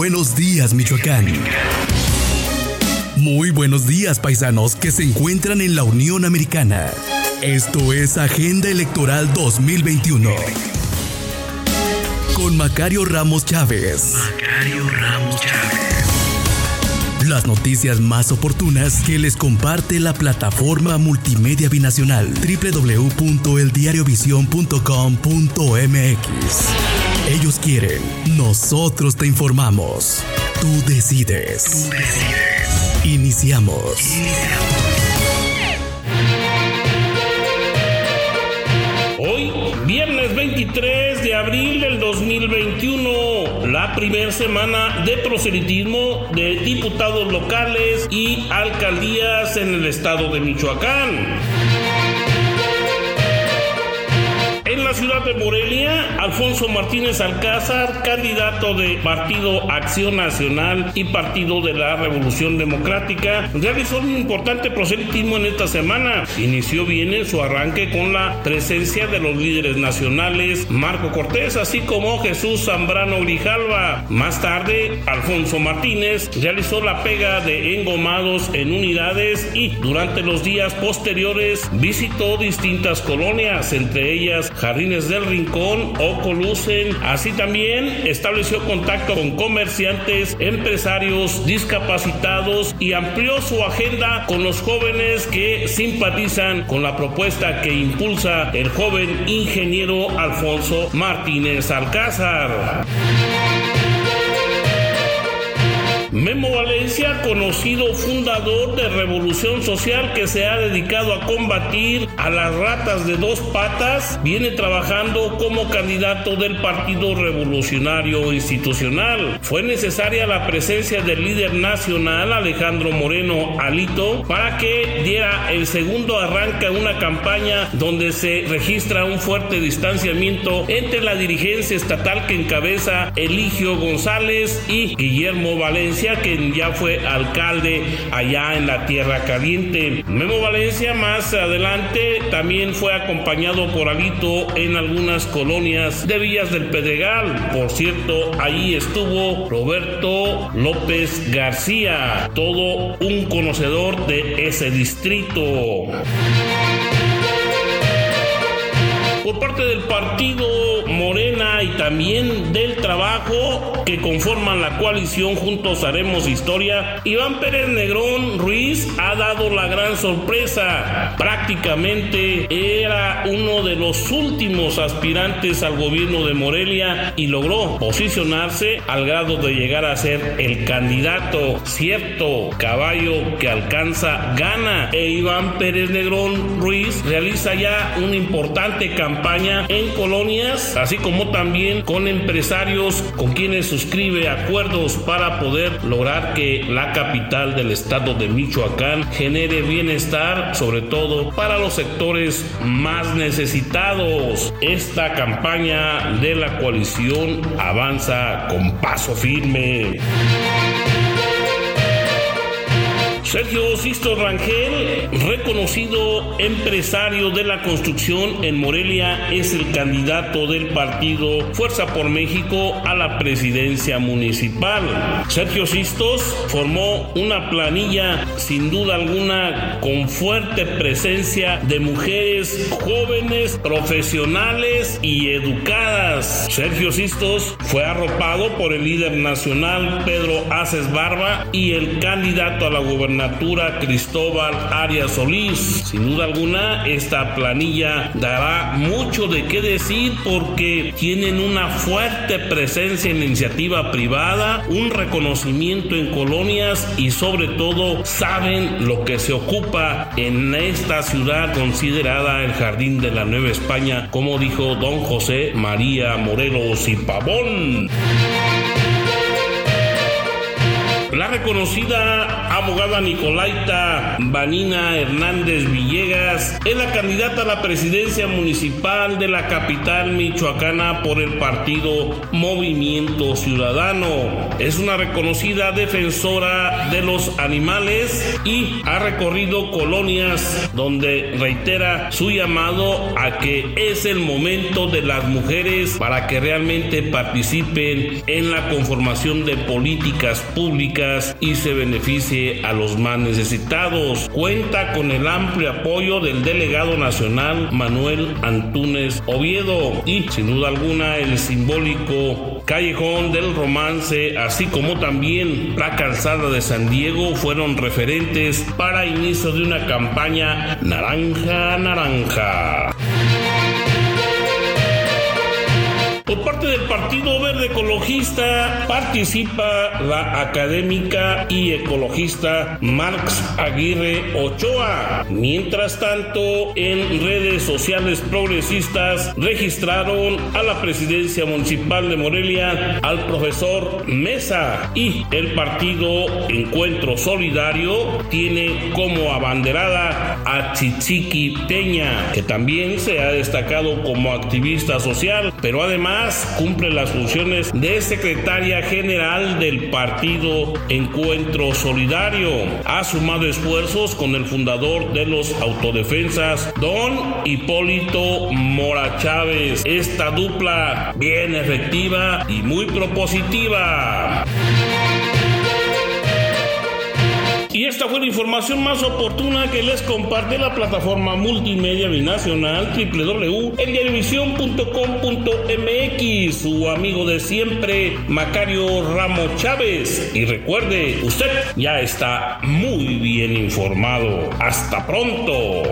buenos días, Michoacán. Muy buenos días, paisanos que se encuentran en la Unión Americana. Esto es Agenda Electoral 2021. Con Macario Ramos Chávez. Macario Ramos Chávez. Las noticias más oportunas que les comparte la plataforma multimedia binacional www.eldiariovision.com.mx. Ellos quieren, nosotros te informamos. Tú decides. Tú decides. Iniciamos. Hoy, viernes 23 de abril del 2021, la primera semana de proselitismo de diputados locales y alcaldías en el estado de Michoacán. La ciudad de Morelia, Alfonso Martínez Alcázar, candidato de Partido Acción Nacional y Partido de la Revolución Democrática, realizó un importante proselitismo en esta semana. Inició bien en su arranque con la presencia de los líderes nacionales Marco Cortés, así como Jesús Zambrano Grijalva. Más tarde, Alfonso Martínez realizó la pega de engomados en unidades y durante los días posteriores visitó distintas colonias, entre ellas Jardines del Rincón o Colucen. Así también estableció contacto con comerciantes, empresarios, discapacitados y amplió su agenda con los jóvenes que simpatizan con la propuesta que impulsa el joven ingeniero Alfonso Martínez Alcázar. Memo Valencia, conocido fundador de Revolución Social que se ha dedicado a combatir a las ratas de dos patas, viene trabajando como candidato del Partido Revolucionario Institucional. Fue necesaria la presencia del líder nacional Alejandro Moreno Alito para que diera el segundo arranque a una campaña donde se registra un fuerte distanciamiento entre la dirigencia estatal que encabeza Eligio González y Guillermo Valencia quien ya fue alcalde allá en la Tierra Caliente. Memo Valencia más adelante también fue acompañado por Alito en algunas colonias de Villas del Pedregal. Por cierto, ahí estuvo Roberto López García, todo un conocedor de ese distrito. Por parte del partido Morena y también del trabajo que conforman la coalición Juntos Haremos Historia, Iván Pérez Negrón Ruiz ha dado la gran sorpresa. Prácticamente era uno de los últimos aspirantes al gobierno de Morelia y logró posicionarse al grado de llegar a ser el candidato. Cierto, caballo que alcanza gana. E Iván Pérez Negrón Ruiz realiza ya una importante campaña en colonias así como también con empresarios con quienes suscribe acuerdos para poder lograr que la capital del estado de Michoacán genere bienestar, sobre todo para los sectores más necesitados. Esta campaña de la coalición avanza con paso firme. Sergio Sisto Rangel, reconocido empresario de la construcción en Morelia, es el candidato del partido Fuerza por México a la presidencia municipal. Sergio Sistos formó una planilla sin duda alguna con fuerte presencia de mujeres jóvenes, profesionales y educadas. Sergio Sistos fue arropado por el líder nacional Pedro Aces Barba y el candidato a la gobernación Cristóbal Arias Solís. Sin duda alguna, esta planilla dará mucho de qué decir porque tienen una fuerte presencia en la iniciativa privada, un reconocimiento en colonias y sobre todo saben lo que se ocupa en esta ciudad considerada el jardín de la Nueva España, como dijo don José María Morelos y Pavón. La reconocida abogada Nicolaita Vanina Hernández Villegas es la candidata a la presidencia municipal de la capital michoacana por el partido Movimiento Ciudadano. Es una reconocida defensora de los animales y ha recorrido colonias donde reitera su llamado a que es el momento de las mujeres para que realmente participen en la conformación de políticas públicas y se beneficie a los más necesitados. Cuenta con el amplio apoyo del delegado nacional Manuel Antunes Oviedo y sin duda alguna el simbólico Callejón del Romance, así como también la calzada de San Diego fueron referentes para inicio de una campaña naranja naranja. Del Partido Verde Ecologista participa la académica y ecologista Marx Aguirre Ochoa. Mientras tanto, en redes sociales progresistas registraron a la presidencia municipal de Morelia al profesor Mesa y el partido Encuentro Solidario tiene como abanderada a Chichiqui Peña, que también se ha destacado como activista social, pero además cumple las funciones de secretaria general del partido Encuentro Solidario. Ha sumado esfuerzos con el fundador de los autodefensas, don Hipólito Mora Chávez. Esta dupla bien efectiva y muy propositiva. Y esta fue la información más oportuna que les comparte la plataforma multimedia binacional www.eldiavision.com.mx. Su amigo de siempre, Macario Ramos Chávez. Y recuerde, usted ya está muy bien informado. Hasta pronto.